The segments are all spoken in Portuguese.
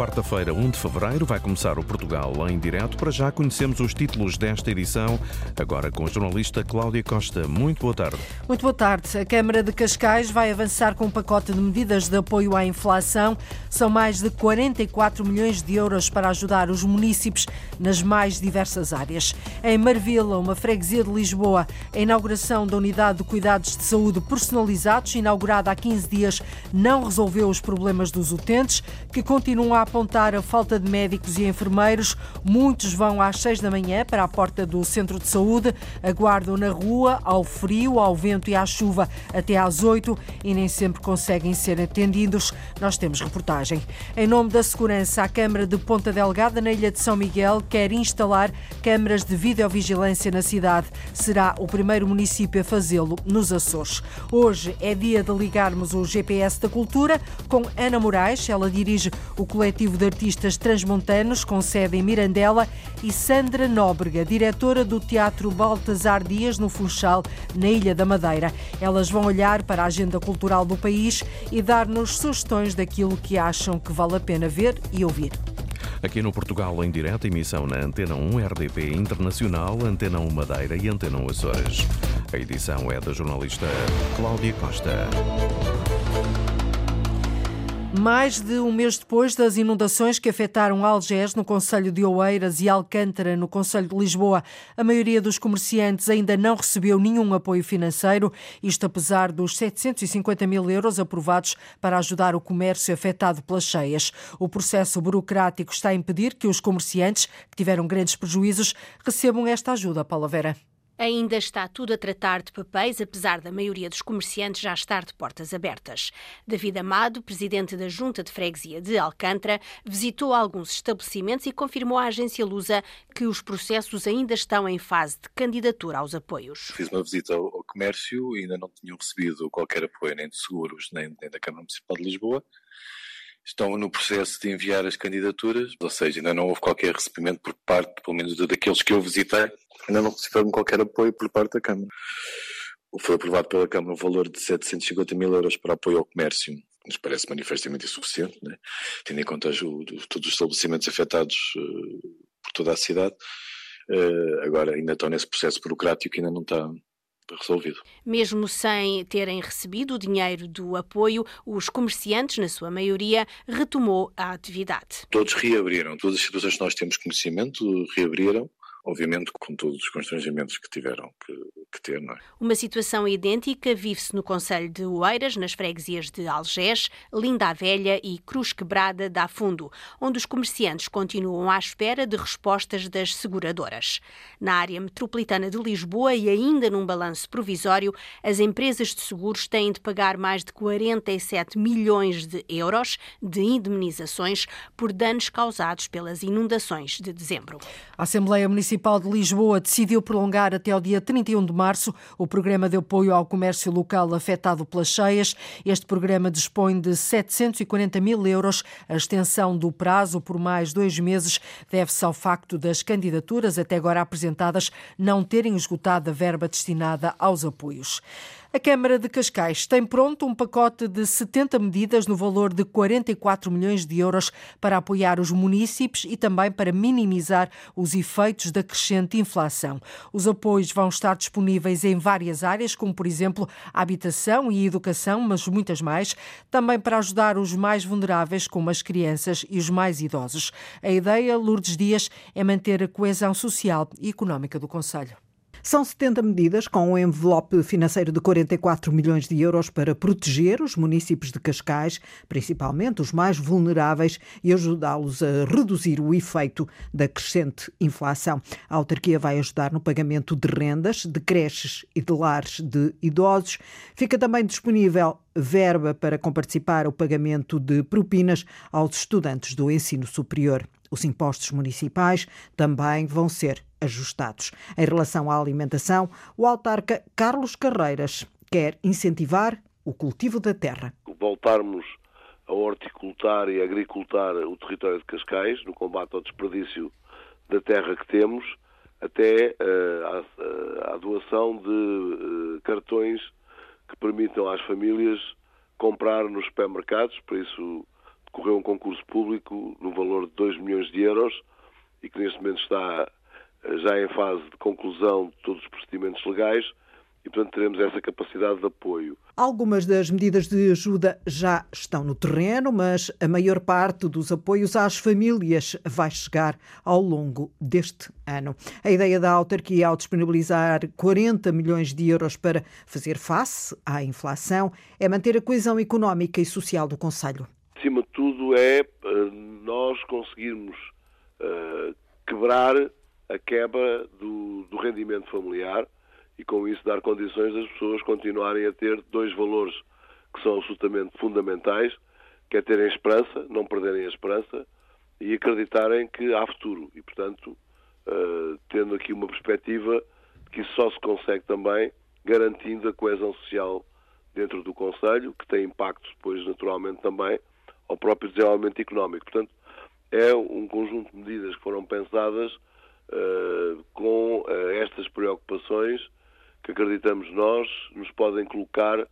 Quarta-feira, 1 de fevereiro, vai começar o Portugal em direto. Para já conhecemos os títulos desta edição, agora com a jornalista Cláudia Costa. Muito boa tarde. Muito boa tarde. A Câmara de Cascais vai avançar com um pacote de medidas de apoio à inflação. São mais de 44 milhões de euros para ajudar os municípios nas mais diversas áreas. Em Marvila, uma freguesia de Lisboa, a inauguração da unidade de cuidados de saúde personalizados, inaugurada há 15 dias, não resolveu os problemas dos utentes, que continuam a apontar a falta de médicos e enfermeiros. Muitos vão às seis da manhã para a porta do centro de saúde, aguardam na rua, ao frio, ao vento e à chuva, até às oito e nem sempre conseguem ser atendidos. Nós temos reportagem. Em nome da segurança, a Câmara de Ponta Delgada, na Ilha de São Miguel, quer instalar câmaras de videovigilância na cidade. Será o primeiro município a fazê-lo nos Açores. Hoje é dia de ligarmos o GPS da cultura com Ana Moraes. Ela dirige o colégio coletivo de artistas transmontanos com sede em Mirandela, e Sandra Nóbrega, diretora do Teatro Baltasar Dias, no Funchal, na Ilha da Madeira. Elas vão olhar para a agenda cultural do país e dar-nos sugestões daquilo que acham que vale a pena ver e ouvir. Aqui no Portugal, em direto, emissão na Antena 1 RDP Internacional, Antena 1 Madeira e Antena 1 Açores. A edição é da jornalista Cláudia Costa. Mais de um mês depois das inundações que afetaram Algés, no Conselho de Oeiras, e Alcântara, no Conselho de Lisboa, a maioria dos comerciantes ainda não recebeu nenhum apoio financeiro, isto apesar dos 750 mil euros aprovados para ajudar o comércio afetado pelas cheias. O processo burocrático está a impedir que os comerciantes, que tiveram grandes prejuízos, recebam esta ajuda, Paula Vera. Ainda está tudo a tratar de papéis, apesar da maioria dos comerciantes já estar de portas abertas. David Amado, presidente da Junta de Freguesia de Alcântara, visitou alguns estabelecimentos e confirmou à agência Lusa que os processos ainda estão em fase de candidatura aos apoios. Fiz uma visita ao comércio e ainda não tinham recebido qualquer apoio, nem de seguros, nem, nem da Câmara Municipal de Lisboa estão no processo de enviar as candidaturas, ou seja, ainda não houve qualquer recebimento por parte, pelo menos daqueles que eu visitei, ainda não receberam qualquer apoio por parte da Câmara. Foi aprovado pela Câmara um valor de 750 mil euros para apoio ao comércio, nos parece manifestamente insuficiente, né? tendo em conta o, todos os estabelecimentos afetados uh, por toda a cidade. Uh, agora ainda estão nesse processo burocrático que ainda não está resolvido. Mesmo sem terem recebido o dinheiro do apoio, os comerciantes, na sua maioria, retomou a atividade. Todos reabriram, todas as situações que nós temos conhecimento reabriram obviamente com todos os constrangimentos que tiveram que, que ter. Não é? Uma situação idêntica vive-se no Conselho de Oeiras, nas freguesias de Algés, Linda a Velha e Cruz Quebrada da Fundo, onde os comerciantes continuam à espera de respostas das seguradoras. Na área metropolitana de Lisboa e ainda num balanço provisório, as empresas de seguros têm de pagar mais de 47 milhões de euros de indemnizações por danos causados pelas inundações de dezembro. A Assembleia Municipal Municipal de Lisboa decidiu prolongar até o dia 31 de março o programa de apoio ao comércio local afetado pelas cheias. Este programa dispõe de 740 mil euros. A extensão do prazo por mais dois meses deve-se ao facto das candidaturas até agora apresentadas não terem esgotado a verba destinada aos apoios. A Câmara de Cascais tem pronto um pacote de 70 medidas no valor de 44 milhões de euros para apoiar os municípios e também para minimizar os efeitos da crescente inflação. Os apoios vão estar disponíveis em várias áreas, como por exemplo habitação e educação, mas muitas mais, também para ajudar os mais vulneráveis, como as crianças e os mais idosos. A ideia, Lourdes Dias, é manter a coesão social e económica do Conselho. São 70 medidas com um envelope financeiro de 44 milhões de euros para proteger os municípios de Cascais, principalmente os mais vulneráveis, e ajudá-los a reduzir o efeito da crescente inflação. A autarquia vai ajudar no pagamento de rendas, de creches e de lares de idosos. Fica também disponível verba para comparticipar o pagamento de propinas aos estudantes do ensino superior. Os impostos municipais também vão ser ajustados. Em relação à alimentação, o autarca Carlos Carreiras quer incentivar o cultivo da terra. Voltarmos a horticultar e agricultar o território de Cascais no combate ao desperdício da terra que temos, até uh, à, doação de uh, cartões que permitam às famílias comprar nos supermercados, para isso decorreu um concurso público no valor de 2 milhões de euros e que neste momento está já em fase de conclusão de todos os procedimentos legais e, portanto, teremos essa capacidade de apoio. Algumas das medidas de ajuda já estão no terreno, mas a maior parte dos apoios às famílias vai chegar ao longo deste ano. A ideia da autarquia ao disponibilizar 40 milhões de euros para fazer face à inflação é manter a coesão económica e social do Conselho. Acima de tudo, é eh, nós conseguirmos uh, quebrar a quebra do, do rendimento familiar e com isso dar condições das pessoas continuarem a ter dois valores que são absolutamente fundamentais, que é terem esperança, não perderem a esperança e acreditarem que há futuro. E, portanto, uh, tendo aqui uma perspectiva que isso só se consegue também garantindo a coesão social dentro do Conselho, que tem impacto depois, naturalmente, também ao próprio desenvolvimento económico. Portanto, é um conjunto de medidas que foram pensadas uh, com uh, estas preocupações que acreditamos nós nos podem colocar, eh,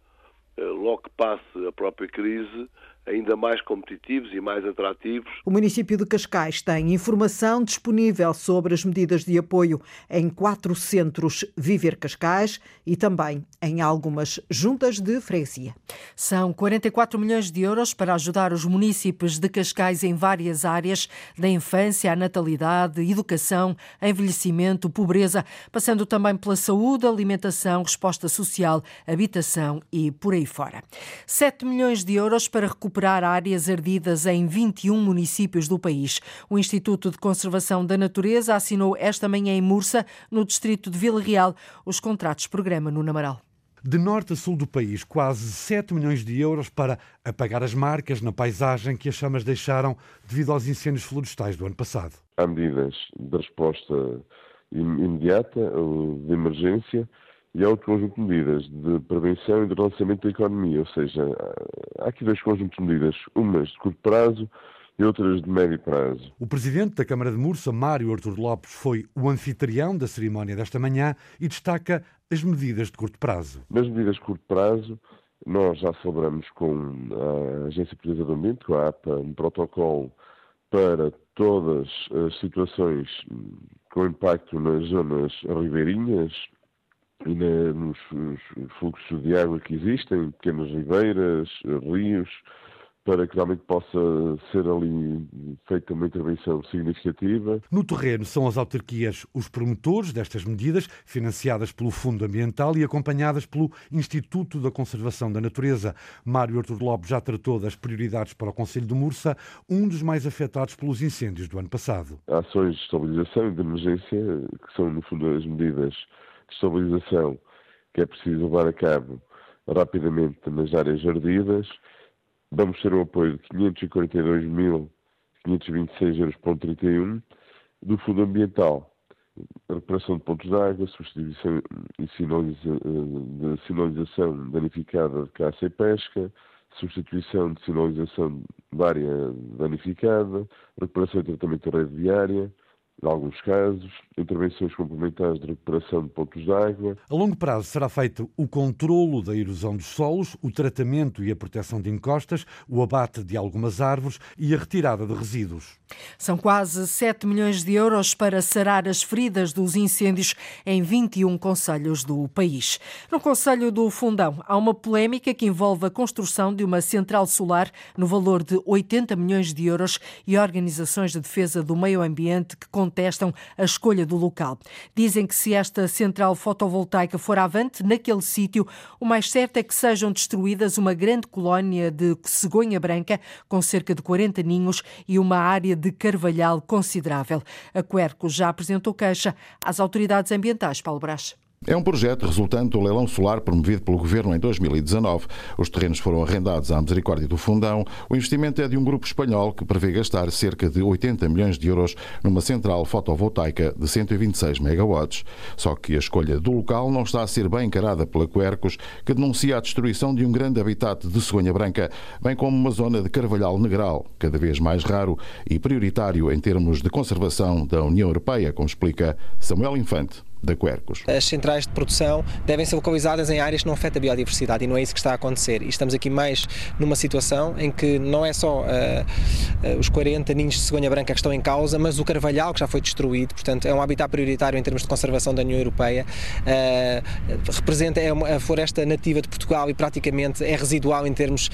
logo que passe a própria crise, ainda mais competitivos e mais atrativos. O município de Cascais tem informação disponível sobre as medidas de apoio em quatro centros Viver Cascais e também em algumas juntas de freguesia. São 44 milhões de euros para ajudar os municípios de Cascais em várias áreas, da infância à natalidade, educação, envelhecimento, pobreza, passando também pela saúde, alimentação, resposta social, habitação e por aí fora. 7 milhões de euros para recuperar recuperar áreas ardidas em 21 municípios do país. O Instituto de Conservação da Natureza assinou esta manhã em Mursa, no distrito de Vila Real, os contratos programa no Namaral. De norte a sul do país, quase 7 milhões de euros para apagar as marcas na paisagem que as chamas deixaram devido aos incêndios florestais do ano passado. Há medidas de resposta imediata, de emergência, e há outro conjunto de medidas de prevenção e de relançamento da economia, ou seja, há aqui dois conjuntos de medidas, umas de curto prazo e outras de médio prazo. O presidente da Câmara de Mursa, Mário Artur Lopes, foi o anfitrião da cerimónia desta manhã e destaca as medidas de curto prazo. Nas medidas de curto prazo, nós já celebramos com a Agência Portuguesa do Ambiente, com a APA, um protocolo para todas as situações com impacto nas zonas ribeirinhas, e na, nos, fluxos de água que existem, pequenas ribeiras, rios, para que realmente possa ser ali feita uma intervenção significativa. No terreno são as autarquias os promotores destas medidas, financiadas pelo Fundo Ambiental e acompanhadas pelo Instituto da Conservação da Natureza. Mário Artur Lopes já tratou das prioridades para o Conselho de Mursa, um dos mais afetados pelos incêndios do ano passado. Ações de estabilização e de emergência, que são no fundo as medidas de estabilização que é preciso levar a cabo rapidamente nas áreas ardidas. Vamos ter um apoio de 542.526 euros por 31 do Fundo Ambiental. Reparação de pontos de água, substituição e sinaliza, de sinalização danificada de caça e pesca, substituição de sinalização da área danificada, recuperação e tratamento da rede viária, em alguns casos, intervenções complementares de recuperação de pontos de água. A longo prazo será feito o controlo da erosão dos solos, o tratamento e a proteção de encostas, o abate de algumas árvores e a retirada de resíduos. São quase 7 milhões de euros para sarar as feridas dos incêndios em 21 conselhos do país. No Conselho do Fundão, há uma polémica que envolve a construção de uma central solar no valor de 80 milhões de euros e organizações de defesa do meio ambiente que contestam a escolha do local. Dizem que se esta central fotovoltaica for avante naquele sítio, o mais certo é que sejam destruídas uma grande colónia de cegonha branca com cerca de 40 ninhos e uma área de carvalhal considerável. A Querco já apresentou queixa às autoridades ambientais. Paulo Brás. É um projeto resultante do leilão solar promovido pelo Governo em 2019. Os terrenos foram arrendados à misericórdia do Fundão. O investimento é de um grupo espanhol que prevê gastar cerca de 80 milhões de euros numa central fotovoltaica de 126 megawatts. Só que a escolha do local não está a ser bem encarada pela Quercos, que denuncia a destruição de um grande habitat de cegonha branca, bem como uma zona de carvalhal negral, cada vez mais raro e prioritário em termos de conservação da União Europeia, como explica Samuel Infante da Quercus. As centrais de produção devem ser localizadas em áreas que não afetam a biodiversidade e não é isso que está a acontecer. E estamos aqui mais numa situação em que não é só uh, uh, os 40 ninhos de cegonha branca que estão em causa, mas o carvalhal que já foi destruído, portanto é um habitat prioritário em termos de conservação da União Europeia, uh, representa é uma, a floresta nativa de Portugal e praticamente é residual em termos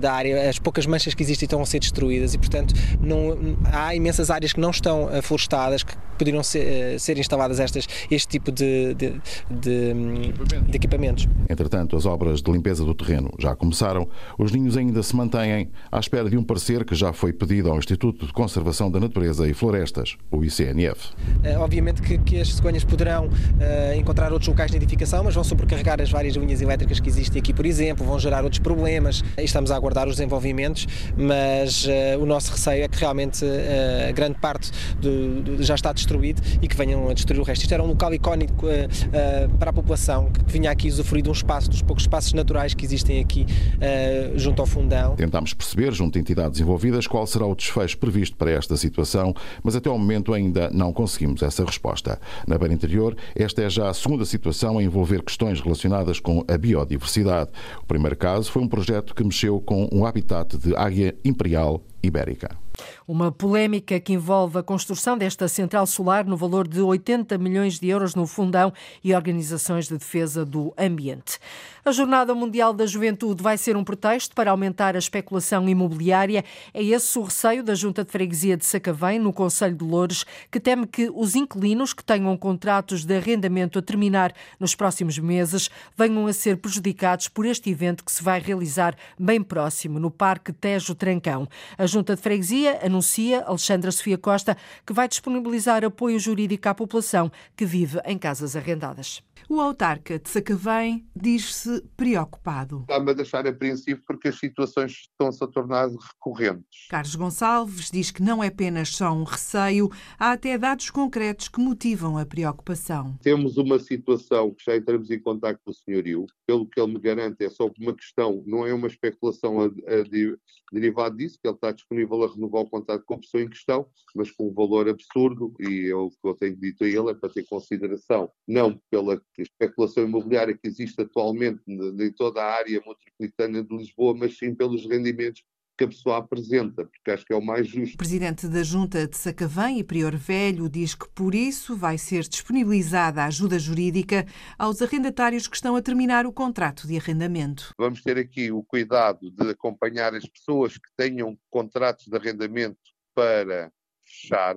da área, as poucas manchas que existem estão a ser destruídas e portanto não, há imensas áreas que não estão florestadas, que poderiam ser, ser instaladas estas, este tipo de, de, de, de equipamentos. Entretanto, as obras de limpeza do terreno já começaram, os ninhos ainda se mantêm à espera de um parecer que já foi pedido ao Instituto de Conservação da Natureza e Florestas, o ICNF. É, obviamente que, que, as cegonhas poderão uh, encontrar outros locais de edificação, mas vão sobrecarregar as várias linhas elétricas que existem aqui, por exemplo, vão gerar outros problemas. Estamos a aguardar os desenvolvimentos, mas uh, o nosso receio é que realmente uh, grande parte do, do, já está destruído e que venham a destruir o resto. Isto era um local icónico para a população que vinha aqui usufruir de um espaço, dos poucos espaços naturais que existem aqui junto ao fundão. Tentámos perceber, junto a entidades envolvidas, qual será o desfecho previsto para esta situação, mas até ao momento ainda não conseguimos essa resposta. Na Beira Interior, esta é já a segunda situação a envolver questões relacionadas com a biodiversidade. O primeiro caso foi um projeto que mexeu com um habitat de águia imperial ibérica. Uma polémica que envolve a construção desta central solar no valor de 80 milhões de euros no Fundão e organizações de defesa do ambiente. A Jornada Mundial da Juventude vai ser um pretexto para aumentar a especulação imobiliária. É esse o receio da Junta de Freguesia de Sacavém, no Conselho de Loures, que teme que os inquilinos que tenham contratos de arrendamento a terminar nos próximos meses venham a ser prejudicados por este evento que se vai realizar bem próximo, no Parque Tejo Trancão. A Junta de Freguesia anuncia, Alexandra Sofia Costa, que vai disponibilizar apoio jurídico à população que vive em casas arrendadas. O autarca de Sacavém diz-se preocupado. Está-me a deixar apreensivo porque as situações estão-se a tornar recorrentes. Carlos Gonçalves diz que não é apenas só um receio, há até dados concretos que motivam a preocupação. Temos uma situação que já entramos em contato com o senhorio, pelo que ele me garante é só uma questão, não é uma especulação a, a, derivado disso, que ele está disponível a renovar o contrato com a pessoa em questão, mas com um valor absurdo, e eu, o que eu tenho dito a ele é para ter consideração, não pela especulação imobiliária que existe atualmente em toda a área metropolitana de Lisboa, mas sim pelos rendimentos que a pessoa apresenta, porque acho que é o mais justo. O presidente da Junta de Sacavém e Prior Velho diz que por isso vai ser disponibilizada a ajuda jurídica aos arrendatários que estão a terminar o contrato de arrendamento. Vamos ter aqui o cuidado de acompanhar as pessoas que tenham contratos de arrendamento para fechar,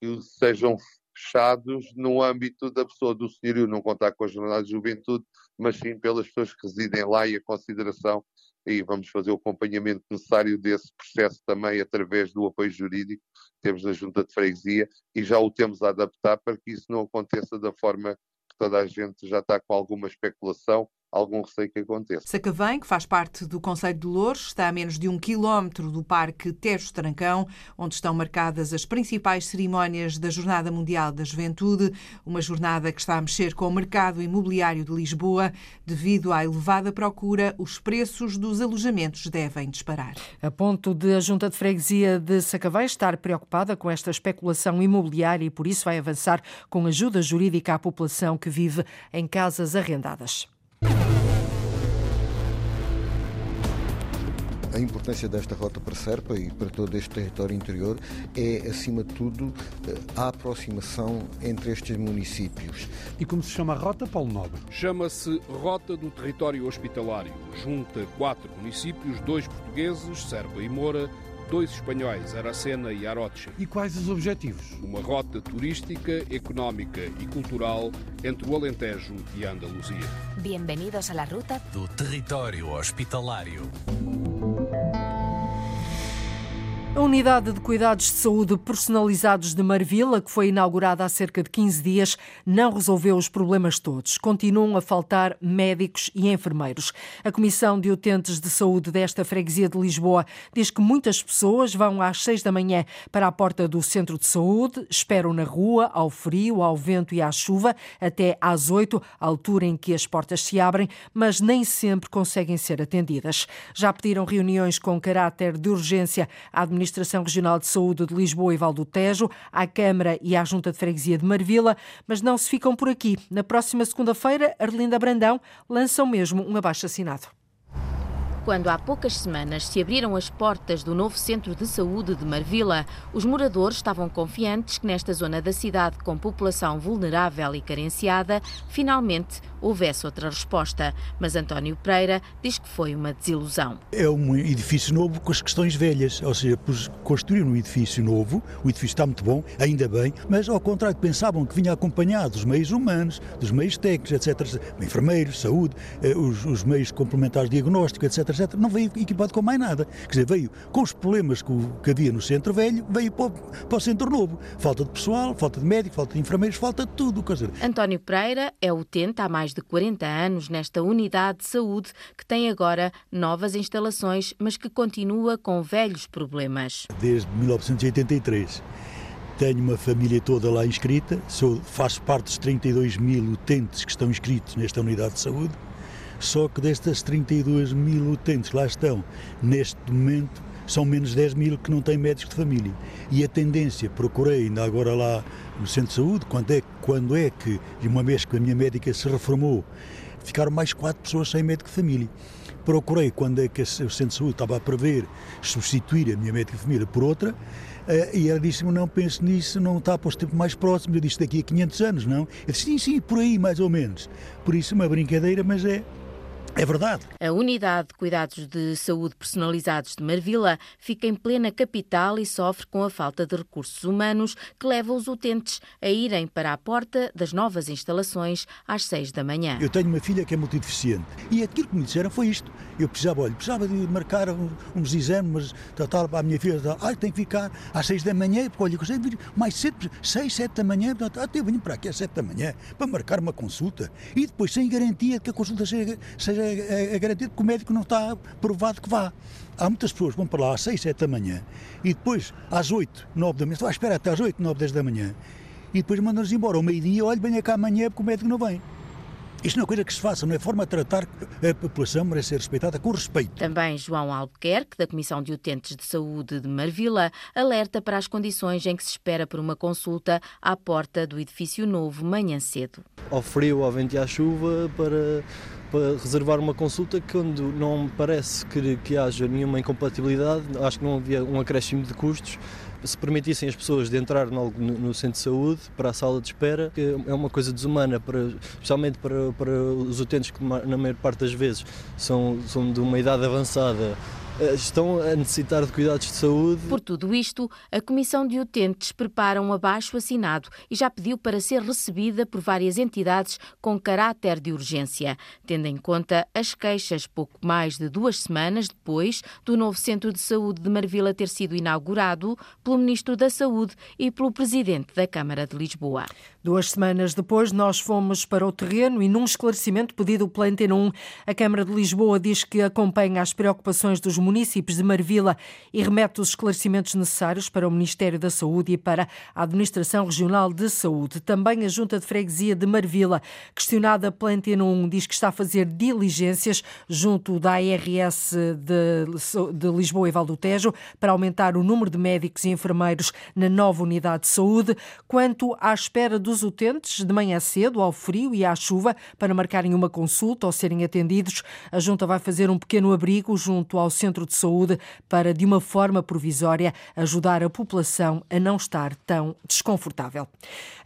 que sejam fechados no âmbito da pessoa do senhorio, não contar com a jornada de juventude, mas sim pelas pessoas que residem lá e a consideração. E vamos fazer o acompanhamento necessário desse processo também através do apoio jurídico. Temos na Junta de Freguesia e já o temos a adaptar para que isso não aconteça da forma que toda a gente já está com alguma especulação algum receio que aconteça. Sacavém, que faz parte do Conselho de Louros, está a menos de um quilómetro do Parque Tejo Trancão, onde estão marcadas as principais cerimónias da Jornada Mundial da Juventude, uma jornada que está a mexer com o mercado imobiliário de Lisboa. Devido à elevada procura, os preços dos alojamentos devem disparar. A ponto de a Junta de Freguesia de Sacavém estar preocupada com esta especulação imobiliária e por isso vai avançar com ajuda jurídica à população que vive em casas arrendadas. A importância desta rota para Serpa e para todo este território interior é, acima de tudo, a aproximação entre estes municípios. E como se chama a rota, Paulo Nobre? Chama-se Rota do Território Hospitalário. Junta quatro municípios, dois portugueses, Serpa e Moura, dois espanhóis, Aracena e Arocha. E quais os objetivos? Uma rota turística, económica e cultural entre o Alentejo e a Andaluzia. Bem-vindos à ruta do território hospitalário. A Unidade de Cuidados de Saúde Personalizados de Marvila, que foi inaugurada há cerca de 15 dias, não resolveu os problemas todos. Continuam a faltar médicos e enfermeiros. A Comissão de Utentes de Saúde desta freguesia de Lisboa diz que muitas pessoas vão às 6 da manhã para a porta do centro de saúde, esperam na rua, ao frio, ao vento e à chuva, até às 8, altura em que as portas se abrem, mas nem sempre conseguem ser atendidas. Já pediram reuniões com caráter de urgência à administração Administração Regional de Saúde de Lisboa e Val do Tejo, à Câmara e à Junta de Freguesia de Marvila, mas não se ficam por aqui. Na próxima segunda-feira, Arlinda Brandão lança mesmo um abaixo-assinado quando há poucas semanas se abriram as portas do novo centro de saúde de Marvila, os moradores estavam confiantes que nesta zona da cidade com população vulnerável e carenciada, finalmente houvesse outra resposta. Mas António Pereira diz que foi uma desilusão. É um edifício novo com as questões velhas, ou seja, construir um edifício novo, o edifício está muito bom, ainda bem, mas ao contrário, pensavam que vinha acompanhado dos meios humanos, dos meios técnicos, etc., enfermeiros, saúde, eh, os, os meios complementares de diagnóstico, etc., etc., não veio equipado com mais nada. Quer dizer, veio com os problemas que, que havia no centro velho, veio para o, para o, centro novo. Falta de pessoal, falta de médico, falta de enfermeiros, falta de tudo. Quer dizer. António Pereira é utente há mais de 40 anos nesta unidade de saúde que tem agora novas instalações, mas que continua com velhos problemas. Desde 1983. Tenho uma família toda lá inscrita, sou, faço parte dos 32 mil utentes que estão inscritos nesta unidade de saúde só que destas 32 mil utentes que lá estão, neste momento, são menos 10 mil que não têm médicos de família. E a tendência, procurei ainda agora lá no centro de saúde, quando é, quando é que, uma vez que a minha médica se reformou, ficaram mais quatro pessoas sem médico de família. Procurei quando é que o centro de saúde estava a prever substituir a minha médica de família por outra, Uh, e ela disse-me, não penso nisso, não está para os tempos mais próximos. Eu disse, daqui a 500 anos, não? Eu disse, sim, sim, por aí, mais ou menos. Por isso, uma brincadeira, mas é, é verdade. A Unidade de Cuidados de Saúde Personalizados de Marvila fica em plena capital e sofre com a falta de recursos humanos que leva os utentes a irem para a porta das novas instalações às seis da manhã. Eu tenho uma filha que é multideficiente e aquilo que me disseram foi isto. Eu precisava, olha, precisava de marcar uns exames, tal, tal, para a minha filha, tal, ah, tem que ficar às seis da manhã, porque olha, eu vir mais cedo, seis, sete da manhã, portanto, eu venho para aqui às sete da manhã para marcar uma consulta e depois sem garantia de que a consulta seja, seja é, é, é garantido que o médico não está provado que vá. Há muitas pessoas que vão para lá às 6, 7 da manhã e depois às 8, 9 da manhã, estão à espera até às 8, 9, 10 da manhã e depois mandam-nos embora ao meio-dia, olha, venha cá amanhã porque o médico não vem. Isto não é coisa que se faça, não é forma de tratar a população merece ser respeitada com respeito. Também João Albuquerque, da Comissão de Utentes de Saúde de Marvila, alerta para as condições em que se espera por uma consulta à porta do edifício novo manhã cedo. Ao frio, ao vento e à chuva, para para reservar uma consulta quando não parece que, que haja nenhuma incompatibilidade, acho que não havia um acréscimo de custos, se permitissem as pessoas de entrar no, no, centro de saúde para a sala de espera, que é uma coisa desumana, para, especialmente para, para os utentes que na maior parte das vezes são, são de uma idade avançada estão a necessitar de cuidados de saúde. Por tudo isto, a Comissão de Utentes prepara um abaixo assinado e já pediu para ser recebida por várias entidades com caráter de urgência, tendo em conta as queixas pouco mais de duas semanas depois do novo Centro de Saúde de Marvila ter sido inaugurado pelo Ministro da Saúde e pelo Presidente da Câmara de Lisboa. Duas semanas depois, nós fomos para o terreno e, num esclarecimento pedido pela Antena 1, a Câmara de Lisboa diz que acompanha as preocupações dos municípios de Marvila e remete os esclarecimentos necessários para o Ministério da Saúde e para a Administração Regional de Saúde. Também a Junta de Freguesia de Marvila, questionada pela Antena 1, diz que está a fazer diligências junto da ARS de, de Lisboa e Valdo Tejo para aumentar o número de médicos e enfermeiros na nova unidade de saúde. Quanto à espera do dos utentes de manhã cedo, ao frio e à chuva, para marcarem uma consulta ou serem atendidos. A Junta vai fazer um pequeno abrigo junto ao centro de saúde para, de uma forma provisória, ajudar a população a não estar tão desconfortável.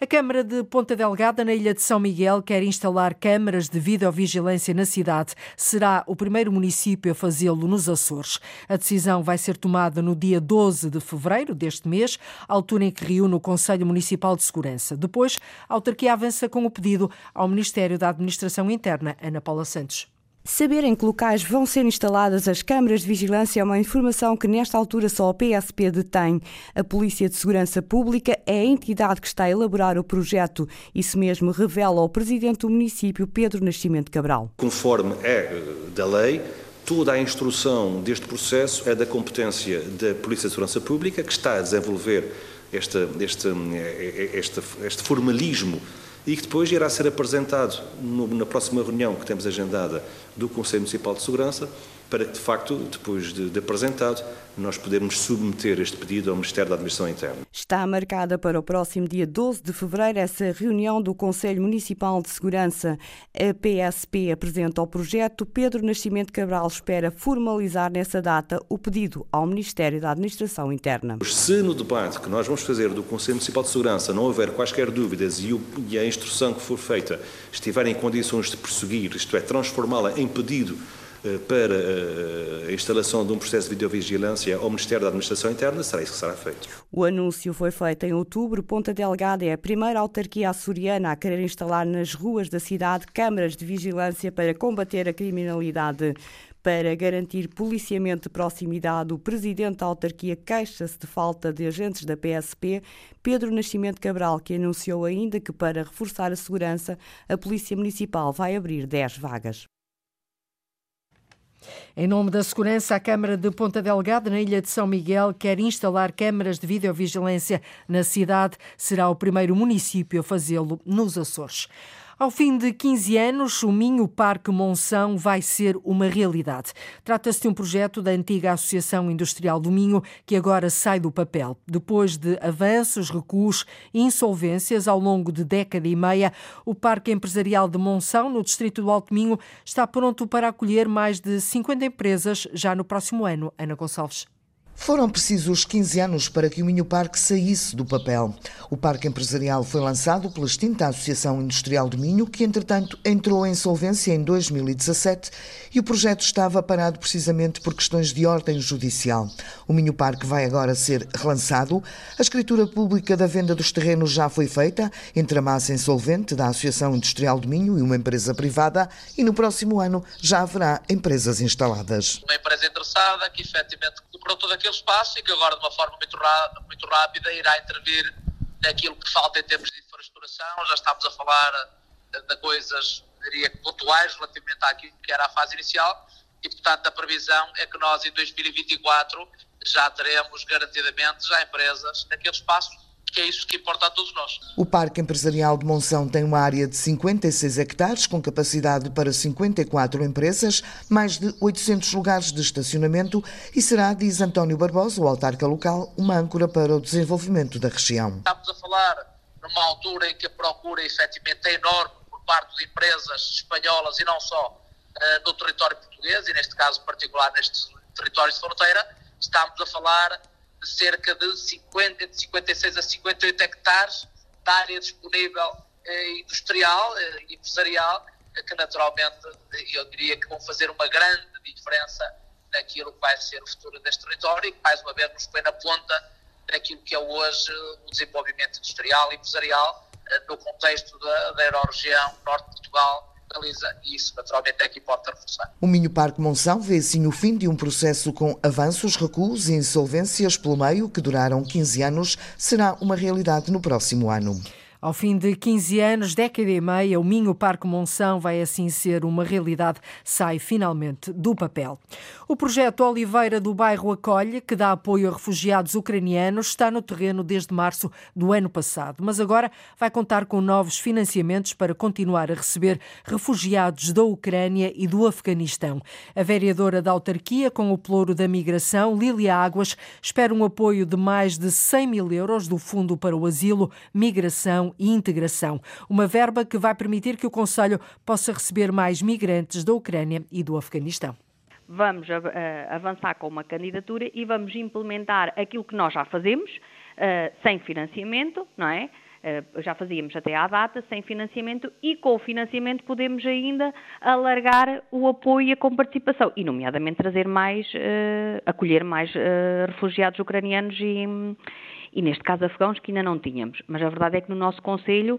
A Câmara de Ponta Delgada, na Ilha de São Miguel, quer instalar câmaras de videovigilância na cidade. Será o primeiro município a fazê-lo nos Açores. A decisão vai ser tomada no dia 12 de fevereiro deste mês, altura em que reúne o Conselho Municipal de Segurança. Depois, a autarquia avança com o pedido ao Ministério da Administração Interna, Ana Paula Santos. Saber em que locais vão ser instaladas as câmaras de vigilância é uma informação que nesta altura só a PSP detém. A Polícia de Segurança Pública é a entidade que está a elaborar o projeto. Isso mesmo revela o Presidente do município, Pedro Nascimento Cabral. Conforme é eh, da lei, toda a instrução deste processo é da competência da Polícia de Segurança Pública, que está a desenvolver este, este, este, este formalismo e que depois irá ser apresentado no, na próxima reunião que temos agendada do Conselho Municipal de Segurança para que, de facto, depois de, de apresentado, nós podermos submeter este pedido ao Ministério da Administração Interna. Está marcada para o próximo dia 12 de fevereiro essa reunião do Conselho Municipal de Segurança. A PSP apresenta o projeto. Pedro Nascimento Cabral espera formalizar nessa data o pedido ao Ministério da Administração Interna. Se no debate que nós vamos fazer do Conselho Municipal de Segurança não houver quaisquer dúvidas e, o, e a instrução que for feita estiver em condições de prosseguir, isto é, transformá-la em pedido para eh, a instalação de um processo de videovigilância ao Ministério da Administração Interna, será isso que será feito. O anúncio foi feito em outubro. Ponta Delgada é a primeira autarquia açoriana a querer instalar nas ruas da cidade câmaras de vigilância para combater a criminalidade. Para garantir policiamento de proximidade, o presidente da autarquia queixa-se de falta de agentes da PSP, Pedro Nascimento Cabral, que anunciou ainda que, para reforçar a segurança, a Polícia Municipal vai abrir 10 vagas. Em nome da segurança, a Câmara de Ponta Delgada, na Ilha de São Miguel, quer instalar câmaras de videovigilância na cidade. Será o primeiro município a fazê-lo nos Açores. Ao fim de 15 anos, o Minho Parque Monção vai ser uma realidade. Trata-se de um projeto da antiga Associação Industrial do Minho que agora sai do papel. Depois de avanços, recuos e insolvências ao longo de década e meia, o Parque Empresarial de Monção, no distrito do Alto Minho, está pronto para acolher mais de 50 empresas já no próximo ano. Ana Gonçalves. Foram precisos 15 anos para que o Minho Parque saísse do papel. O parque empresarial foi lançado pela extinta Associação Industrial do Minho, que entretanto entrou em insolvência em 2017 e o projeto estava parado precisamente por questões de ordem judicial. O Minho Parque vai agora ser relançado. A escritura pública da venda dos terrenos já foi feita entre a massa insolvente da Associação Industrial do Minho e uma empresa privada e no próximo ano já haverá empresas instaladas. Uma empresa interessada que efetivamente comprou todo aquele espaço e que agora de uma forma muito, muito rápida irá intervir naquilo que falta em termos de infraestruturação. Já estamos a falar de coisas, diria que pontuais, relativamente àquilo que era a fase inicial, e portanto a previsão é que nós em 2024 já teremos garantidamente já empresas naquele espaço que é isso que importa a todos nós. O Parque Empresarial de Monção tem uma área de 56 hectares, com capacidade para 54 empresas, mais de 800 lugares de estacionamento e será, diz António Barbosa, o autarca local, uma âncora para o desenvolvimento da região. Estamos a falar numa altura em que a procura efetivamente é enorme parte de empresas espanholas e não só uh, no território português, e neste caso particular nestes territórios de fronteira, estamos a falar de cerca de 50, de 56 a 58 hectares de área disponível eh, industrial e eh, empresarial, eh, que naturalmente eu diria que vão fazer uma grande diferença naquilo que vai ser o futuro deste território e que mais uma vez nos põe na ponta daquilo que é hoje o desenvolvimento industrial e empresarial no contexto da, da Euroregião Norte de Portugal realiza e isso naturalmente é que importa reforçar. O Minho Parque Monção vê assim o fim de um processo com avanços, recuos e insolvências pelo meio que duraram 15 anos, será uma realidade no próximo ano. Ao fim de 15 anos, década e meia, o Minho Parque Monção vai assim ser uma realidade, sai finalmente do papel. O projeto Oliveira do Bairro Acolhe, que dá apoio a refugiados ucranianos, está no terreno desde março do ano passado, mas agora vai contar com novos financiamentos para continuar a receber refugiados da Ucrânia e do Afeganistão. A vereadora da autarquia, com o ploro da migração, Lília Águas, espera um apoio de mais de 100 mil euros do Fundo para o Asilo, Migração e integração. Uma verba que vai permitir que o Conselho possa receber mais migrantes da Ucrânia e do Afeganistão vamos avançar com uma candidatura e vamos implementar aquilo que nós já fazemos, uh, sem financiamento, não é? Uh, já fazíamos até à data, sem financiamento, e com o financiamento podemos ainda alargar o apoio e a comparticipação, e nomeadamente trazer mais, uh, acolher mais refugiados ucranianos e, e neste caso afegãos que ainda não tínhamos. Mas a verdade é que no nosso Conselho,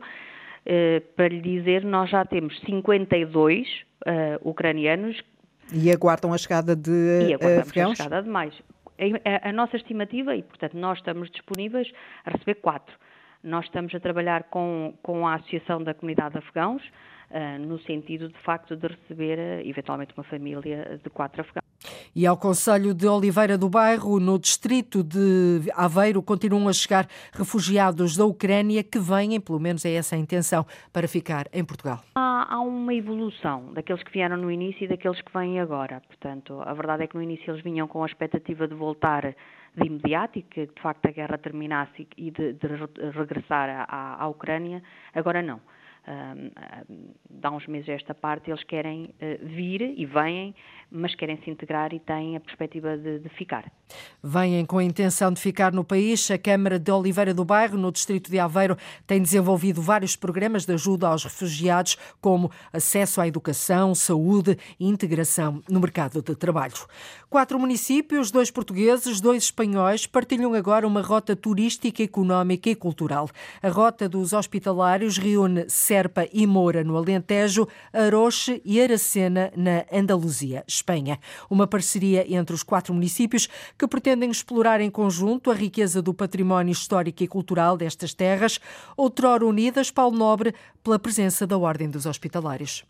eh, para lhe dizer, nós já temos 52 eh, ucranianos. E aguardam a chegada de e aguardamos afegãos? a chegada de mais. A, a, a nossa estimativa, e portanto nós estamos disponíveis a receber quatro. Nós estamos a trabalhar com, com a Associação da Comunidade de Afegãos, uh, no sentido de facto de receber uh, eventualmente uma família de quatro afegãos. E ao Conselho de Oliveira do Bairro, no distrito de Aveiro, continuam a chegar refugiados da Ucrânia que vêm, pelo menos é essa a intenção, para ficar em Portugal. Há, há uma evolução daqueles que vieram no início e daqueles que vêm agora. Portanto, a verdade é que no início eles vinham com a expectativa de voltar de imediato e que de facto a guerra terminasse e de, de regressar à, à Ucrânia. Agora não dá uns meses esta parte, eles querem uh, vir e vêm, mas querem se integrar e têm a perspectiva de, de, ficar. Vêm com a intenção de ficar no país. A Câmara de Oliveira do Bairro, no distrito de Aveiro, tem desenvolvido vários programas de ajuda aos refugiados, como acesso à educação, saúde e integração no mercado de trabalho. Quatro municípios, dois portugueses, dois espanhóis, partilham agora uma rota turística, económica e cultural. A rota dos hospitalários reúne Serpa e Moura, no Alentejo, Aroche e Aracena, na Andaluzia, Espanha. Uma parceria entre os quatro municípios que pretendem explorar em conjunto a riqueza do património histórico e cultural destas terras, outrora unidas, Paulo Nobre, pela presença da Ordem dos Hospitalários.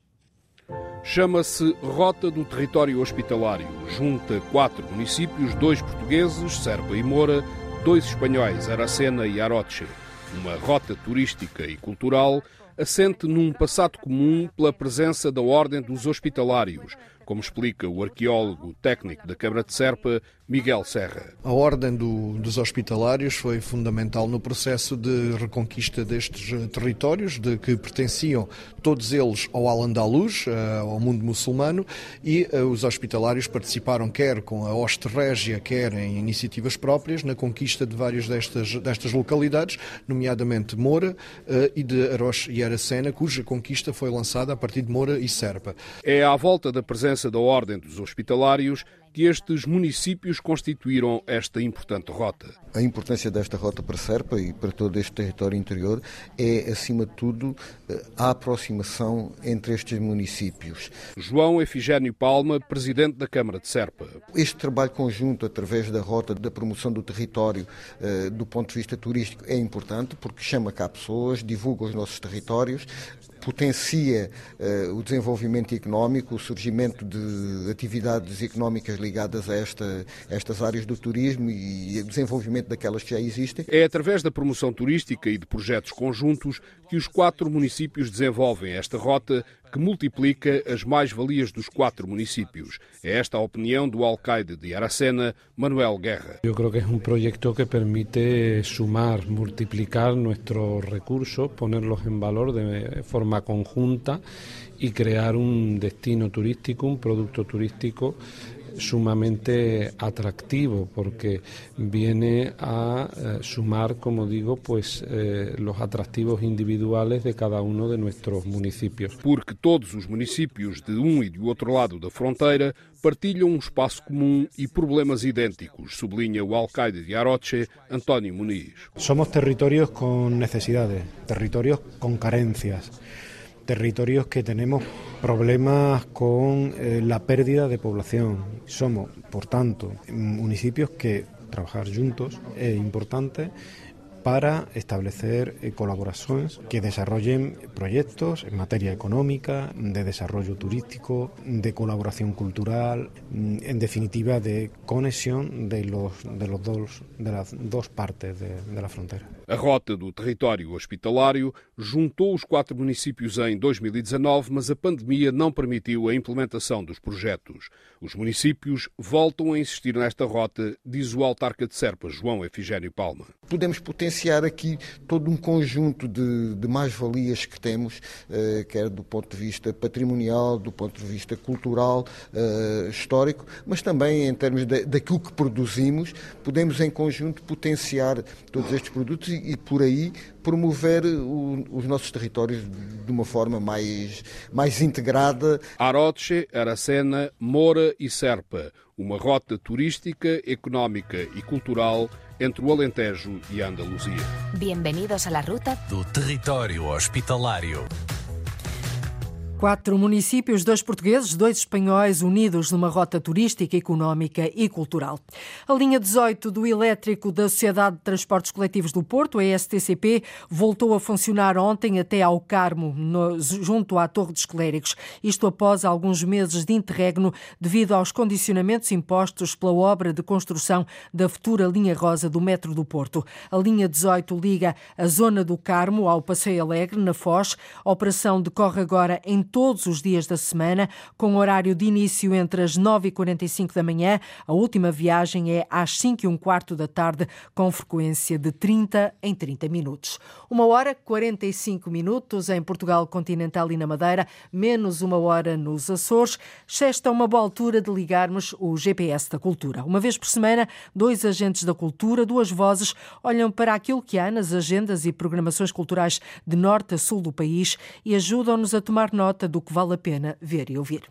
Chama-se Rota do Território Hospitalário. Junta quatro municípios, dois portugueses, Serpa e Moura, dois espanhóis, Aracena e Aroche. Uma rota turística e cultural assente num passado comum pela presença da Ordem dos Hospitalários, como explica o arqueólogo técnico da Câmara de Serpa, Miguel Serra. A ordem do, dos hospitalários foi fundamental no processo de reconquista destes eh, territórios, de que pertenciam todos eles ao Al-Andalus, eh, ao mundo muçulmano, e eh, os hospitalários participaram quer com a hoste régia, quer em iniciativas próprias, na conquista de várias destas, destas localidades, nomeadamente Moura e de Aroche e Aracena, cuja conquista foi lançada a partir de Moura e Serpa. É à volta da presença da Ordem dos Hospitalários que estes municípios constituíram esta importante rota. A importância desta rota para Serpa e para todo este território interior é, acima de tudo, a aproximação entre estes municípios. João Efigênio Palma, presidente da Câmara de Serpa. Este trabalho conjunto, através da rota da promoção do território, eh, do ponto de vista turístico, é importante porque chama cá pessoas, divulga os nossos territórios, potencia uh, o desenvolvimento económico, o surgimento de atividades económicas ligadas a esta, estas áreas do turismo e o desenvolvimento daquelas que já existem. É através da promoção turística e de projetos conjuntos que os quatro municípios desenvolvem esta rota que multiplica as mais-valias dos quatro municípios. É esta a opinião do alcaide de Aracena, Manuel Guerra. Eu creo que é um projeto que permite sumar, multiplicar nossos recursos, ponerlos em valor de forma conjunta e crear um destino turístico, um produto turístico sumamente atractivo porque viene a eh, sumar, como digo, pues eh, los atractivos individuales de cada uno de nuestros municipios. Porque todos os municípios de um e do outro lado da fronteira partilham um espaço comum e problemas idênticos, sublinha o alcaide de Aroche, António Muniz. Somos territorios con necesidades, territorios con carencias territorios que tenemos problemas con eh, la pérdida de población. Somos, por tanto, municipios que trabajar juntos es importante para establecer eh, colaboraciones que desarrollen proyectos en materia económica, de desarrollo turístico, de colaboración cultural, mm, en definitiva de conexión de los, de los dos, de las dos partes de, de la frontera. A rota do território hospitalário juntou os quatro municípios em 2019, mas a pandemia não permitiu a implementação dos projetos. Os municípios voltam a insistir nesta rota, diz o autarca de Serpa, João Efigênio Palma. Podemos potenciar aqui todo um conjunto de, de mais-valias que temos, eh, quer do ponto de vista patrimonial, do ponto de vista cultural, eh, histórico, mas também em termos de, daquilo que produzimos, podemos em conjunto potenciar todos estes produtos e, e por aí promover o, os nossos territórios de uma forma mais, mais integrada. Aroche, Aracena, Moura e Serpa, uma rota turística, económica e cultural entre o Alentejo e a Andaluzia. Bem-vindos à ruta do território hospitalário. Quatro municípios, dois portugueses, dois espanhóis, unidos numa rota turística, económica e cultural. A linha 18 do elétrico da Sociedade de Transportes Coletivos do Porto, a STCP, voltou a funcionar ontem até ao Carmo, no, junto à Torre dos Clérigos. Isto após alguns meses de interregno devido aos condicionamentos impostos pela obra de construção da futura linha rosa do metro do Porto. A linha 18 liga a zona do Carmo ao Passeio Alegre, na Foz. A operação decorre agora em todos os dias da semana, com horário de início entre as 9h45 da manhã. A última viagem é às 5 e um quarto da tarde, com frequência de 30 em 30 minutos. Uma hora 45 minutos em Portugal continental e na Madeira, menos uma hora nos Açores. É uma boa altura de ligarmos o GPS da cultura. Uma vez por semana, dois agentes da cultura, duas vozes, olham para aquilo que há nas agendas e programações culturais de norte a sul do país e ajudam-nos a tomar nota nota do que vale a pena ver e ouvir.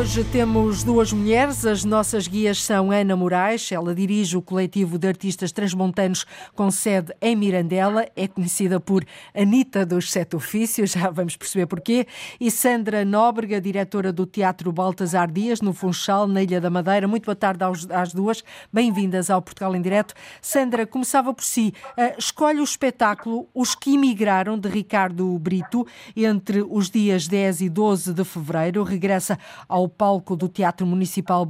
Hoje temos duas mulheres. As nossas guias são Ana Moraes, ela dirige o coletivo de artistas transmontanos com sede em Mirandela, é conhecida por Anita dos Sete Ofícios, já vamos perceber porquê, e Sandra Nóbrega, diretora do Teatro Baltasar Dias, no Funchal, na Ilha da Madeira. Muito boa tarde às duas, bem-vindas ao Portugal em Direto. Sandra, começava por si. Uh, escolhe o espetáculo Os que Imigraram, de Ricardo Brito, entre os dias 10 e 12 de fevereiro. Regressa ao palco do Teatro Municipal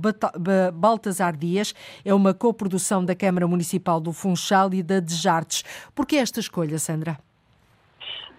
Baltasar Dias. É uma coprodução da Câmara Municipal do Funchal e da Desartes. Por que esta escolha, Sandra?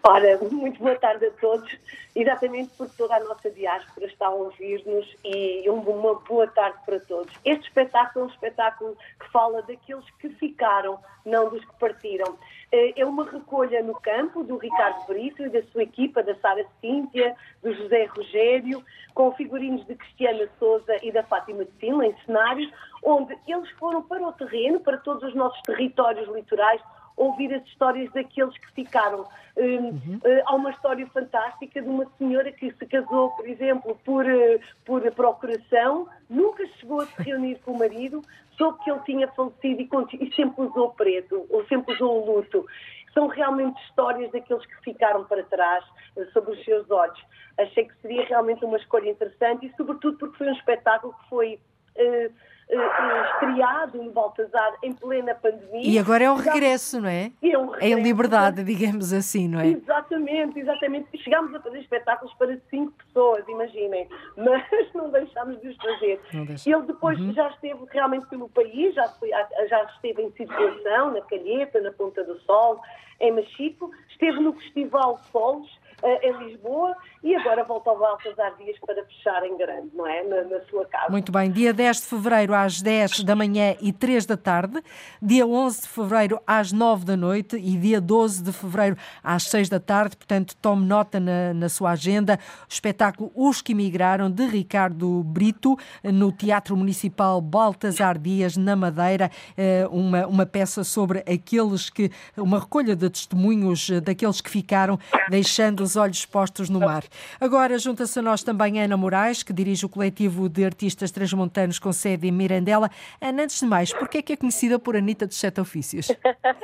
Ora, muito boa tarde a todos. Exatamente porque toda a nossa diáspora está a ouvir-nos e uma boa tarde para todos. Este espetáculo é um espetáculo que fala daqueles que ficaram, não dos que partiram. Eh, é uma recolha no campo do Ricardo Brito e da sua equipa, da Sara Cíntia, do José Rogério, com figurinos de Cristiana Souza e da Fátima de Sila em cenários, onde eles foram para o terreno, para todos os nossos territórios litorais, ouvir as histórias daqueles que ficaram. Hum, uhum. Uh, há uma história fantástica de uma senhora que se casou, por exemplo, por, uh, por procuração, nunca chegou a se reunir com o marido, soube que ele tinha falecido e, e sempre usou preto, ou sempre usou o luto. São realmente histórias daqueles que ficaram para trás uh, sobre os seus olhos. Achei que seria realmente uma escolha interessante e, sobretudo, porque foi um espetáculo que foi uh, estreado no Baltazar em plena pandemia. E agora é um regresso, não é? É um regresso. Em liberdade, digamos assim, não é? Exatamente, exatamente. Chegámos a fazer espetáculos para cinco pessoas, imaginem, mas não deixámos de os fazer. Ele depois uhum. já esteve realmente pelo país, já, foi, já esteve em circulação, na Calheta, na Ponta do Sol, em Machico, esteve no Festival Solos, em Lisboa e agora volta ao Baltasar Dias para fechar em grande, não é? Na, na, sua casa. Muito bem. Dia 10 de fevereiro às 10 da manhã e 3 da tarde, dia 11 de fevereiro às 9 da noite e dia 12 de fevereiro às 6 da tarde. Portanto, tome nota na, na sua agenda. O espetáculo Os que Migraram, de Ricardo Brito, no Teatro Municipal Baltasar Dias, na Madeira. Eh, uma, uma peça sobre aqueles que. uma recolha de testemunhos daqueles que ficaram, deixando os olhos postos no mar. Agora junta-se a nós também Ana Moraes, que dirige o coletivo de artistas transmontanos com sede em Mirandela. Ana, antes de mais, porquê é que é conhecida por Anitta dos Sete Ofícios?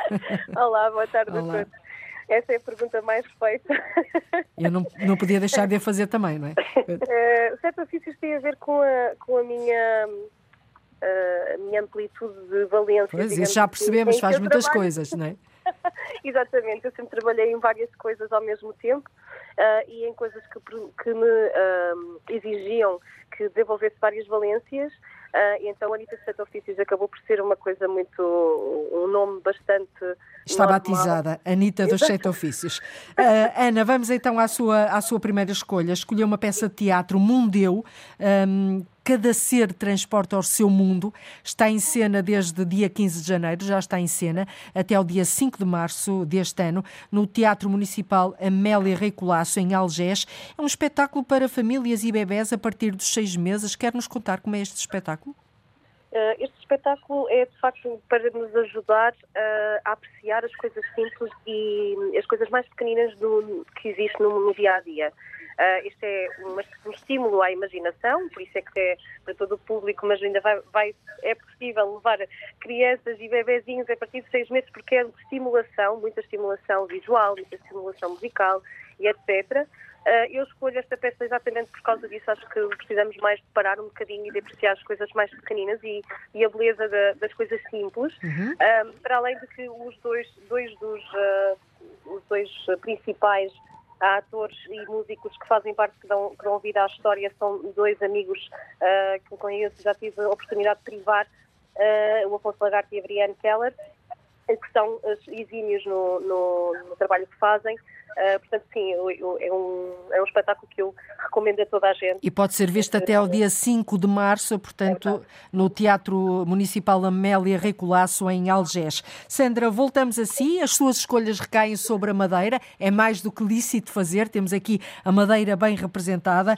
Olá, boa tarde Olá. a todos. Essa é a pergunta mais feita. Eu não, não podia deixar de a fazer também, não é? Uh, sete ofícios tem a ver com a, com a minha uh, a minha amplitude de valência. Pois, isso já percebemos, assim, faz muitas trabalho. coisas, não é? Exatamente, eu sempre trabalhei em várias coisas ao mesmo tempo uh, e em coisas que, que me uh, exigiam que desenvolvesse várias valências. Uh, então a Anitta Sete Ofícios acabou por ser uma coisa muito. um nome bastante. Está normal. batizada, Anitta dos Sete Ofícios. Uh, Ana, vamos então à sua, à sua primeira escolha. Escolheu uma peça de teatro, Mundeu. Um, Cada ser transporta ao seu mundo. Está em cena desde dia 15 de janeiro, já está em cena, até ao dia 5 de março deste ano, no Teatro Municipal Amélia Rei Colasso, em Algés. É um espetáculo para famílias e bebés a partir dos seis meses. Quer nos contar como é este espetáculo? Uh, este espetáculo é de facto para nos ajudar uh, a apreciar as coisas simples e as coisas mais pequeninas do, que existem no, no dia a dia. Uh, isto é uma, um estímulo à imaginação, por isso é que é para todo o público, mas ainda vai, vai é possível levar crianças e bebezinhos a partir de seis meses, porque é estimulação, muita estimulação visual, muita estimulação musical e etc. Uh, eu escolho esta peça exatamente por causa disso. Acho que precisamos mais de parar um bocadinho e de apreciar as coisas mais pequeninas e, e a beleza da, das coisas simples. Uhum. Uh, para além de que os dois, dois dos uh, os dois principais atores e músicos que fazem parte, que dão, que dão vida à história, são dois amigos com quem eu já tive a oportunidade de privar, o Afonso Lagarde e a Brianne Keller, que são exímios no, no, no trabalho que fazem. Uh, portanto, sim, eu, eu, é, um, é um espetáculo que eu recomendo a toda a gente. E pode ser visto até ao dia 5 de março, portanto, é no Teatro Municipal Amélia Recolasso, em Algés. Sandra, voltamos a si. As suas escolhas recaem sobre a Madeira. É mais do que lícito fazer. Temos aqui a Madeira bem representada,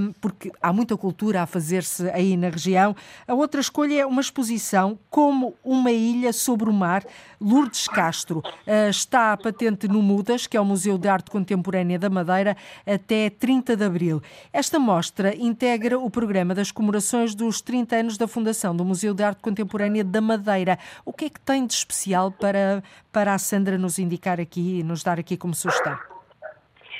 um, porque há muita cultura a fazer-se aí na região. A outra escolha é uma exposição como uma ilha sobre o mar. Lourdes Castro uh, está patente no Mudas, que é o Museu Museu de Arte Contemporânea da Madeira até 30 de abril. Esta mostra integra o programa das comemorações dos 30 anos da fundação do Museu de Arte Contemporânea da Madeira. O que é que tem de especial para, para a Sandra nos indicar aqui e nos dar aqui como sugestão?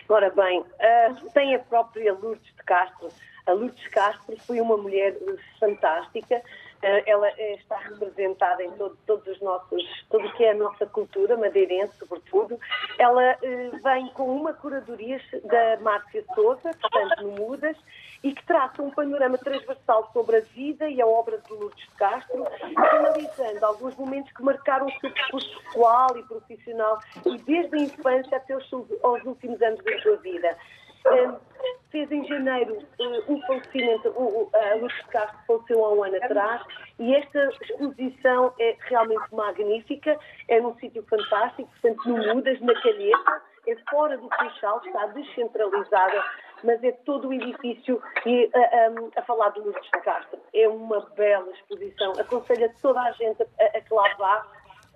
Ora bem, uh, tem a própria Lourdes de Castro. A Lourdes Castro foi uma mulher fantástica eh, ela eh, está representada em todo, todos os nossos, tudo que é a nossa cultura madeirense, sobretudo. Ela eh, vem com uma curadoria da Márcia Souza, portanto, no Mudas, e que traça um panorama transversal sobre a vida e a obra de Lourdes de Castro, analisando alguns momentos que marcaram o seu percurso pessoal e profissional, e desde a infância até os, últimos anos da sua vida fez em janeiro uh, um falecimento, uh, a Lourdes Castro faleceu há um ano atrás, e esta exposição é realmente magnífica, é num sítio fantástico, portanto, no Mudas, na Calheta, é fora do Seixal, está descentralizada, mas é todo o edifício e, a, a, a falar de Lourdes de Castro. É uma bela exposição, aconselho a toda a gente a, a que lá vá,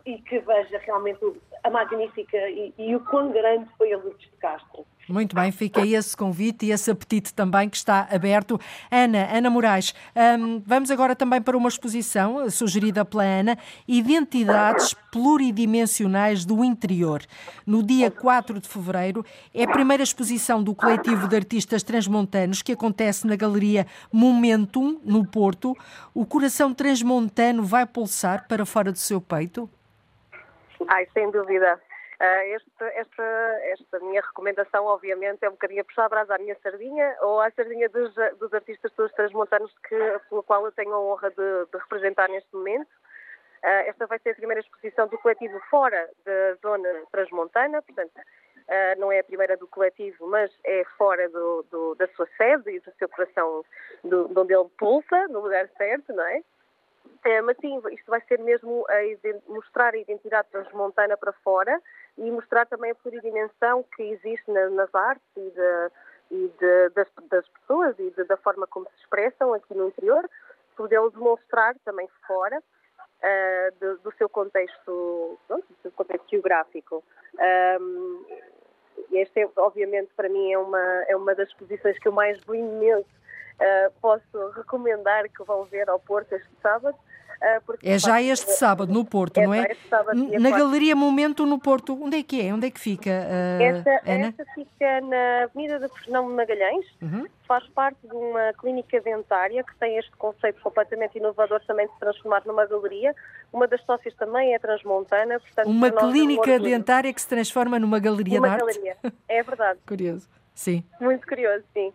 e que veja realmente a magnífica e, e o quão grande foi a Lourdes de Castro. Muito bem, fica esse convite e esse apetite também que está aberto. Ana, Ana Moraes, um, vamos agora também para uma exposição sugerida pela Ana, Identidades Pluridimensionais do Interior. No dia 4 de fevereiro, é a primeira exposição do coletivo de artistas transmontanos que acontece na Galeria Momentum, no Porto. O coração transmontano vai pulsar para fora do seu peito? Ai, sem dúvida. Uh, este, esta, esta minha recomendação, obviamente, é um bocadinho puxar a brasa à minha sardinha ou à sardinha dos, dos artistas todos transmontanos que, pela qual eu tenho a honra de, de representar neste momento. Uh, esta vai ser a primeira exposição do coletivo fora da zona transmontana, portanto, uh, não é a primeira do coletivo, mas é fora do, do, da sua sede e do seu coração, do, de onde ele pulsa, no lugar certo, não é? Mas sim, isto vai ser mesmo a mostrar a identidade transmontana para fora e mostrar também a pluridimensão que existe na, nas artes e, de, e de, das, das, pessoas e de, da forma como se expressam aqui no interior, podê-lo demonstrar também fora uh, do seu contexto, do seu contexto geográfico. Um, este, é, obviamente, para mim é uma, é uma das exposições que eu mais imenso uh, posso recomendar que vão ver ao Porto este sábado. Uh, é já este sábado no Porto, é não é? Sábado, na Galeria Momento no Porto. Onde é que é? Onde é que fica, uh, esta, Ana? Esta fica na Avenida de Fernão Magalhães. Uhum. Faz parte de uma clínica dentária que tem este conceito completamente inovador também de se transformar numa galeria. Uma das sócias também é transmontana. Portanto, uma clínica dentária que se transforma numa galeria uma de arte? Galeria. É verdade. Curioso. Sim. Muito curioso, sim.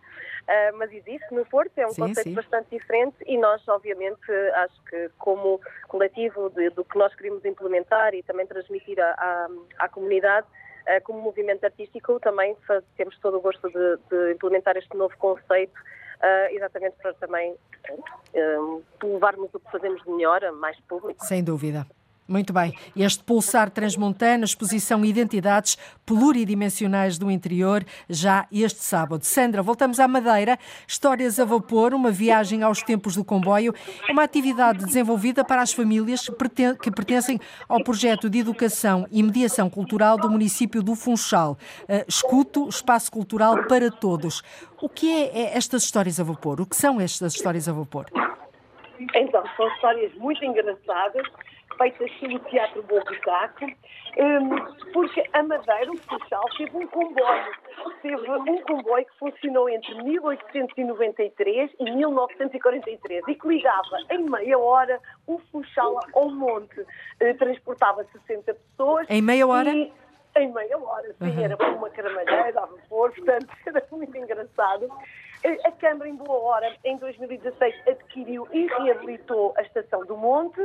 Uh, mas existe no Porto, é um sim, conceito sim. bastante diferente e nós, obviamente, acho que como coletivo de, do que nós queremos implementar e também transmitir à, à comunidade, uh, como movimento artístico, também faz, temos todo o gosto de, de implementar este novo conceito, uh, exatamente para também levarmos o que fazemos de melhor a mais público. Sem dúvida. Muito bem. Este pulsar transmontano, exposição Identidades Pluridimensionais do Interior, já este sábado. Sandra, voltamos à Madeira. Histórias a vapor, uma viagem aos tempos do comboio, uma atividade desenvolvida para as famílias que pertencem ao projeto de educação e mediação cultural do município do Funchal. Uh, escuto, espaço cultural para todos. O que é, é estas histórias a vapor? O que são estas histórias a vapor? Então, são histórias muito engraçadas feitas pelo Teatro Bom Buraco, um, porque a Madeira, o Funchal, teve um comboio. Teve um comboio que funcionou entre 1893 e 1943 e que ligava em meia hora o Funchal ao monte. Uh, transportava 60 pessoas. Em meia hora? E, em meia hora, sim, uhum. era uma caramalheira, dava vapor, portanto era muito engraçado. A Câmara, em boa hora, em 2016, adquiriu e reabilitou a Estação do Monte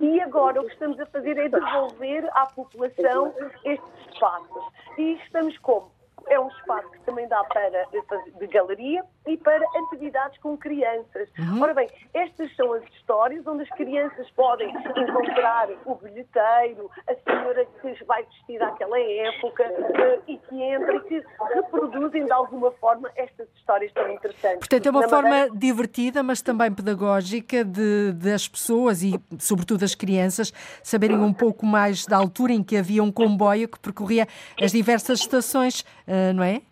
e agora o que estamos a fazer é devolver à população estes espaços. E estamos como? é um espaço que também dá para de galeria e para atividades com crianças. Uhum. Ora bem, estas são as histórias onde as crianças podem encontrar o bilheteiro, a senhora que vai vestir àquela época uh, e que entra e que reproduzem de alguma forma estas histórias tão interessantes. Portanto, é uma Na forma maneira... divertida, mas também pedagógica de, das pessoas e, sobretudo, as crianças saberem um pouco mais da altura em que havia um comboio que percorria as diversas estações ah, não é?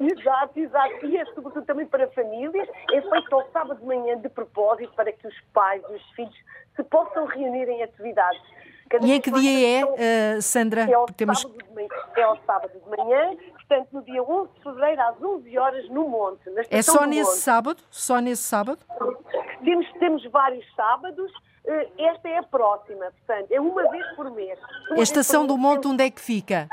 Exato, exato. E é sobretudo também para famílias. É feito ao sábado de manhã de propósito para que os pais e os filhos se possam reunir em atividades. Cada e em que dia é, uh, Sandra? É ao, Temos... sábado de manhã, é ao sábado de manhã, portanto, no dia 11 de fevereiro, às 11 horas, no Monte. é só nesse monte. sábado? Só nesse sábado? Temos, temos vários sábados. Uh, esta é a próxima, portanto, é uma vez por mês. Uma a Estação do Monte, onde é que fica?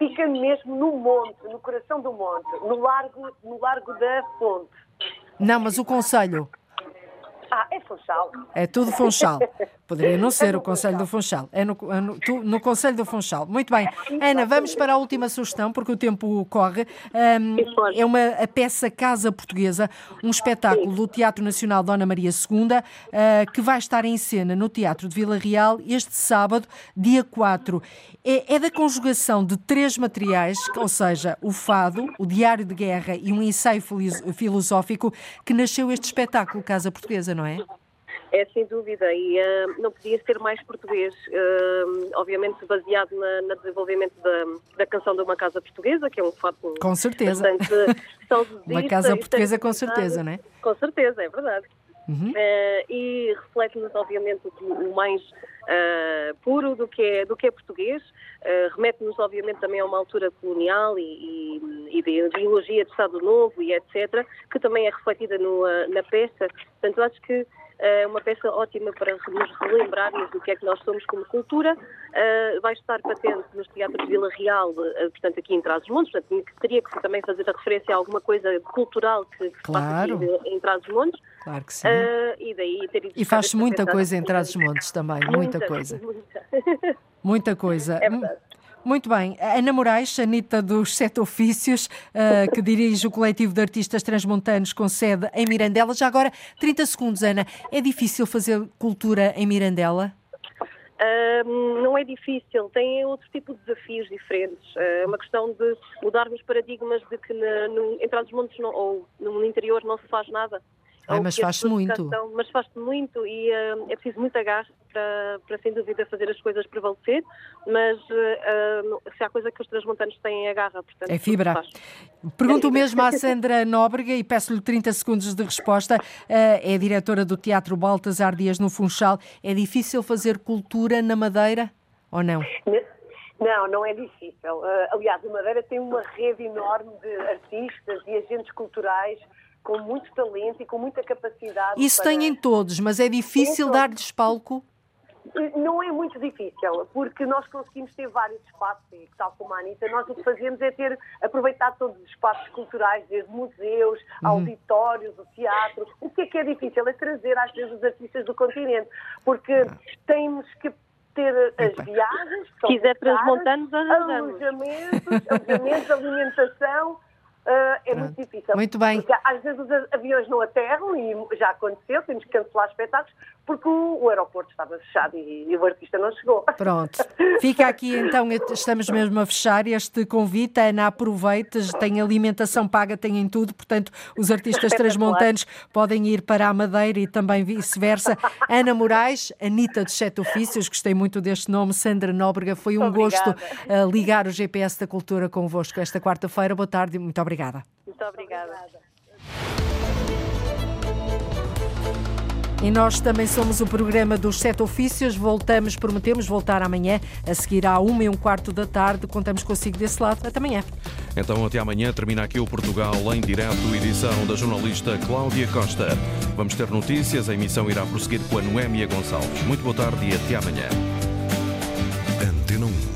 Fica mesmo no monte, no coração do monte, no largo, no largo da fonte. Não, mas o conselho. Ah, é Funchal. É tudo Funchal. Poderia não ser o Conselho do Funchal. É no, é no, no Conselho do Funchal. Muito bem. Ana, vamos para a última sugestão, porque o tempo corre. Um, é uma a peça Casa Portuguesa, um espetáculo do Teatro Nacional Dona Maria II, uh, que vai estar em cena no Teatro de Vila Real este sábado, dia 4. É, é da conjugação de três materiais, ou seja, o fado, o diário de guerra e um ensaio filosófico, que nasceu este espetáculo Casa Portuguesa, não é? É sem dúvida, e uh, não podia ser mais português, uh, obviamente baseado na, no desenvolvimento da, da, canção de uma casa portuguesa, que é um fato com certeza. uma casa portuguesa com certeza, não é? Com certeza, é verdade. Uhum. Uh, e reflete-nos, obviamente, o, mais uh, puro do que é, do que é português, uh, remete-nos, obviamente, também a uma altura colonial e, e, e de ideologia de Estado Novo e etc., que também é refletida no, na peça. Portanto, acho que é uma peça ótima para nos relembrarmos do que é que nós somos como cultura. Uh, vai estar patente nos teatros Vila Real, uh, portanto, aqui em Trás-os-Montes, portanto, teria que também fazer a referência a alguma coisa cultural que, claro. se passa aqui em Trás-os-Montes. Claro que sim. E daí ter E faz muita coisa em Trás-os-Montes também, muita, muita coisa. Muita. muita coisa. É verdade. Muito bem. Ana Moraes, Anitta dos Sete Ofícios, uh, que dirige o coletivo de artistas transmontanos com sede em Mirandela. Já agora, 30 segundos, Ana. É difícil fazer cultura em Mirandela? Uh, não é difícil, tem outro tipo de desafios diferentes. É uma questão de mudarmos paradigmas de que na, no, em Trás-os-Montes ou no interior não se faz nada. Ai, mas faz-se muito. Mas faz-se muito e uh, é preciso muita garra para, para, sem dúvida, fazer as coisas prevalecer, mas uh, se há coisa que os transmontanos têm é a garra, portanto... É fibra. Pergunto é mesmo à Sandra Nóbrega e peço-lhe 30 segundos de resposta. Uh, é diretora do Teatro Baltasar Dias no Funchal. É difícil fazer cultura na Madeira ou não? Não, não é difícil. Uh, aliás, a Madeira tem uma rede enorme de artistas e agentes culturais com muito talento e com muita capacidade. Isso para... tem em todos, mas é difícil dar-lhes palco? Não é muito difícil, porque nós conseguimos ter vários espaços, e tal como a Anitta, nós o que fazemos é ter, aproveitar todos os espaços culturais, desde museus, uhum. auditórios, o teatro. O que é que é difícil? É trazer às vezes os artistas do continente, porque uhum. temos que ter as viagens, se quiser transmontanos, alojamentos, alojamentos, alimentação, uh, é muito difícil. Muito bem. Porque às vezes os aviões não aterram e já aconteceu, temos que cancelar espetáculos porque o, aeroporto estava fechado e, e, o artista não chegou. Pronto. Fica aqui então, estamos mesmo a fechar este convite. Ana, aproveite, tem alimentação paga, tem tudo, portanto, os artistas transmontanos podem ir para a Madeira e também vice-versa. Ana Moraes, Anitta dos Sete Ofícios, gostei muito deste nome, Sandra Nóbrega, foi um Obrigada. gosto uh, ligar o GPS da Cultura convosco esta quarta-feira. Boa tarde muito obrigada. Muito obrigada. E nós também somos o programa dos Sete Ofícios. Voltamos, prometemos voltar amanhã, a seguir à uma e um quarto da tarde. Contamos consigo desse lado. Até amanhã. Então, até amanhã. Termina aqui o Portugal em direto, edição da jornalista Cláudia Costa. Vamos ter notícias. A emissão irá prosseguir com a Noémia Gonçalves. Muito boa tarde e até amanhã. Antena 1.